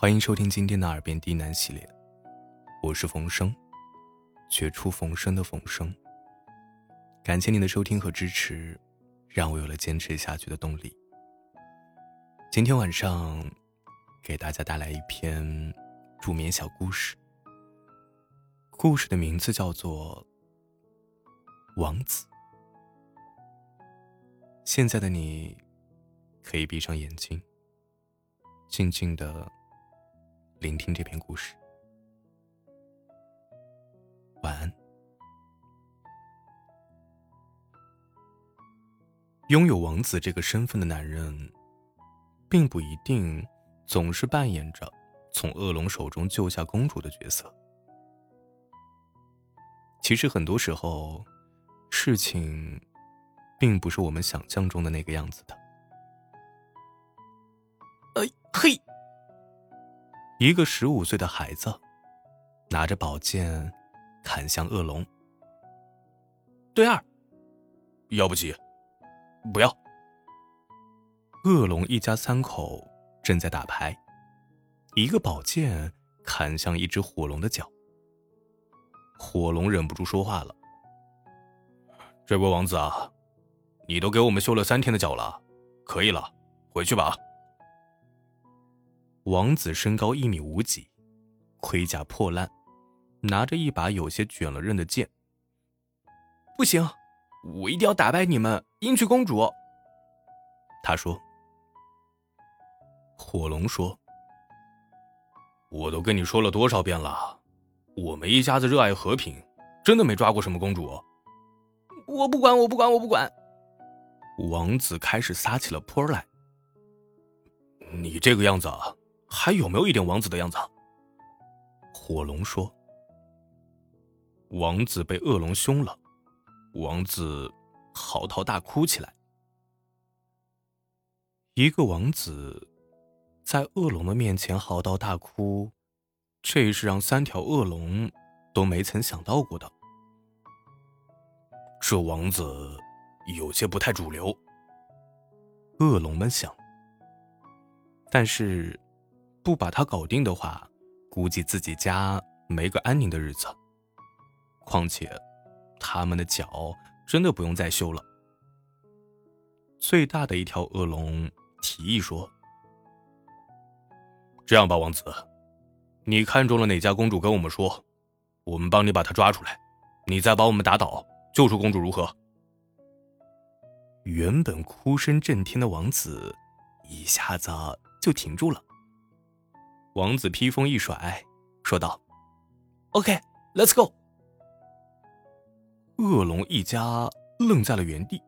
欢迎收听今天的《耳边低喃》系列，我是冯生，绝处逢生的冯生。感谢您的收听和支持，让我有了坚持下去的动力。今天晚上给大家带来一篇助眠小故事，故事的名字叫做《王子》。现在的你，可以闭上眼睛。静静的聆听这篇故事。晚安。拥有王子这个身份的男人，并不一定总是扮演着从恶龙手中救下公主的角色。其实很多时候，事情并不是我们想象中的那个样子的。嘿！一个十五岁的孩子拿着宝剑砍向恶龙。对二，要不起，不要。恶龙一家三口正在打牌，一个宝剑砍向一只火龙的脚。火龙忍不住说话了：“这位王子啊，你都给我们修了三天的脚了，可以了，回去吧。”王子身高一米五几，盔甲破烂，拿着一把有些卷了刃的剑。不行，我一定要打败你们，迎娶公主。他说。火龙说：“我都跟你说了多少遍了，我们一家子热爱和平，真的没抓过什么公主。”我不管，我不管，我不管。王子开始撒起了泼来。你这个样子啊！还有没有一点王子的样子？火龙说：“王子被恶龙凶了，王子嚎啕大哭起来。一个王子在恶龙的面前嚎啕大哭，这是让三条恶龙都没曾想到过的。这王子有些不太主流。”恶龙们想，但是。不把他搞定的话，估计自己家没个安宁的日子。况且，他们的脚真的不用再修了。最大的一条恶龙提议说：“这样吧，王子，你看中了哪家公主，跟我们说，我们帮你把她抓出来，你再把我们打倒，救出公主，如何？”原本哭声震天的王子一下子就停住了。王子披风一甩，说道：“OK，Let's go。”恶龙一家愣在了原地。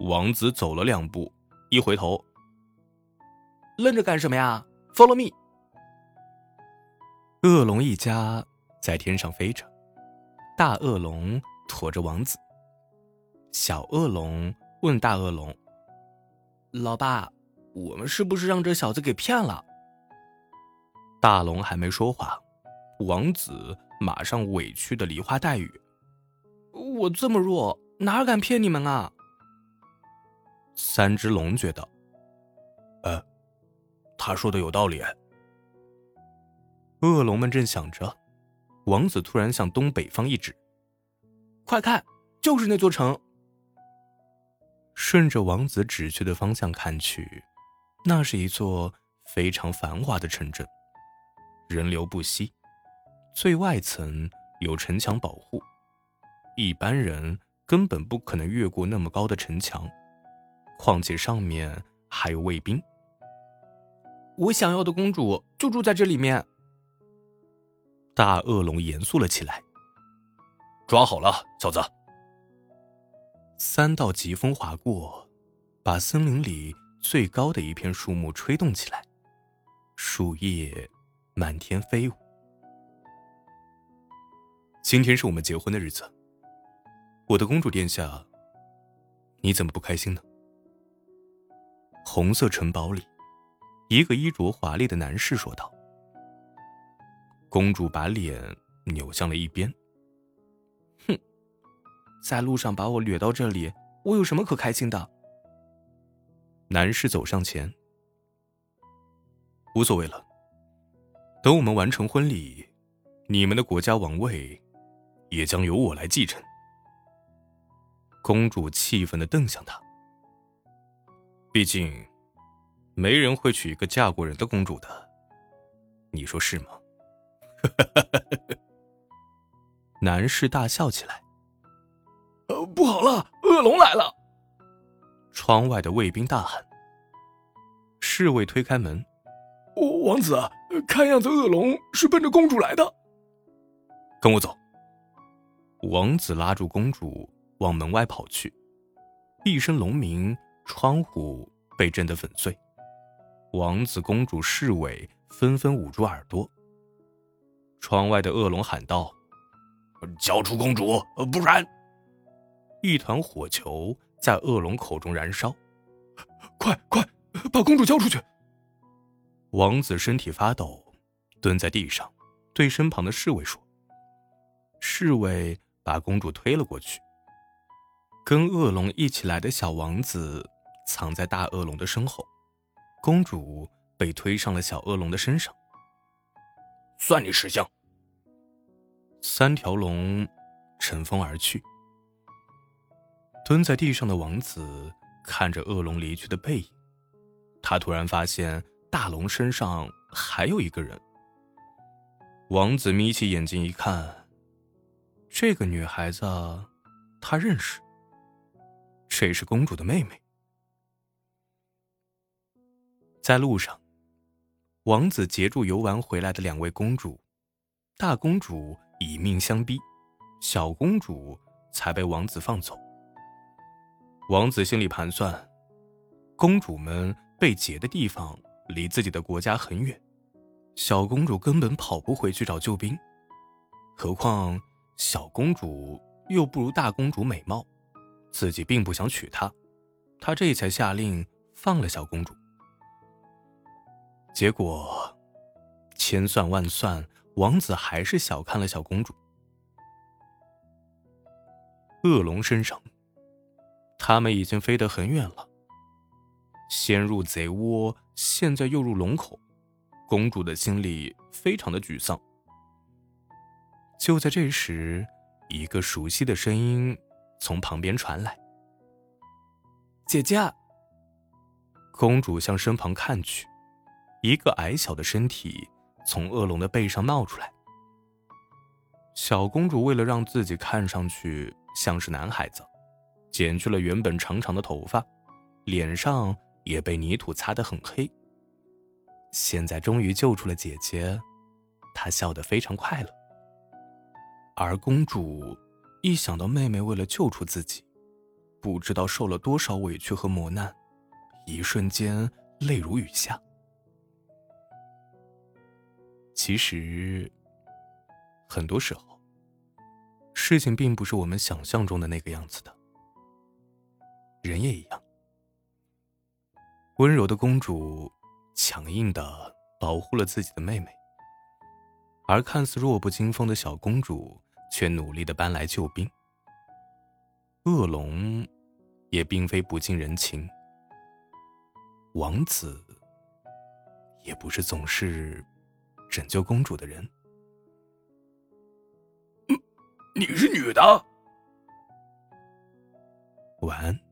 王子走了两步，一回头：“愣着干什么呀？Follow me。”恶龙一家在天上飞着，大恶龙驮着王子。小恶龙问大恶龙：“老爸，我们是不是让这小子给骗了？”大龙还没说话，王子马上委屈的梨花带雨：“我这么弱，哪敢骗你们啊？”三只龙觉得：“呃，他说的有道理。”恶龙们正想着，王子突然向东北方一指：“快看，就是那座城。”顺着王子指去的方向看去，那是一座非常繁华的城镇。人流不息，最外层有城墙保护，一般人根本不可能越过那么高的城墙，况且上面还有卫兵。我想要的公主就住在这里面。大恶龙严肃了起来。抓好了，小子！三道疾风划过，把森林里最高的一片树木吹动起来，树叶。满天飞舞。今天是我们结婚的日子，我的公主殿下，你怎么不开心呢？红色城堡里，一个衣着华丽的男士说道。公主把脸扭向了一边。哼，在路上把我掠到这里，我有什么可开心的？男士走上前，无所谓了。等我们完成婚礼，你们的国家王位也将由我来继承。公主气愤的瞪向他。毕竟，没人会娶一个嫁过人的公主的，你说是吗？男士大笑起来。呃，不好了，恶龙来了！窗外的卫兵大喊。侍卫推开门。王子，看样子恶龙是奔着公主来的。跟我走。王子拉住公主往门外跑去，一声龙鸣，窗户被震得粉碎。王子、公主、侍卫纷纷捂住耳朵。窗外的恶龙喊道：“交出公主，不然……”一团火球在恶龙口中燃烧。快快，把公主交出去！王子身体发抖，蹲在地上，对身旁的侍卫说：“侍卫把公主推了过去。跟恶龙一起来的小王子藏在大恶龙的身后，公主被推上了小恶龙的身上。算你识相。”三条龙乘风而去。蹲在地上的王子看着恶龙离去的背影，他突然发现。大龙身上还有一个人。王子眯起眼睛一看，这个女孩子他认识，这是公主的妹妹。在路上，王子截住游玩回来的两位公主，大公主以命相逼，小公主才被王子放走。王子心里盘算，公主们被劫的地方。离自己的国家很远，小公主根本跑不回去找救兵。何况小公主又不如大公主美貌，自己并不想娶她，他这才下令放了小公主。结果，千算万算，王子还是小看了小公主。恶龙身上，他们已经飞得很远了。先入贼窝，现在又入龙口，公主的心里非常的沮丧。就在这时，一个熟悉的声音从旁边传来：“姐姐。”公主向身旁看去，一个矮小的身体从恶龙的背上冒出来。小公主为了让自己看上去像是男孩子，剪去了原本长长的头发，脸上。也被泥土擦得很黑。现在终于救出了姐姐，她笑得非常快乐。而公主一想到妹妹为了救出自己，不知道受了多少委屈和磨难，一瞬间泪如雨下。其实，很多时候，事情并不是我们想象中的那个样子的。人也一样。温柔的公主强硬的保护了自己的妹妹，而看似弱不禁风的小公主却努力的搬来救兵。恶龙也并非不近人情，王子也不是总是拯救公主的人。你是女的？晚安。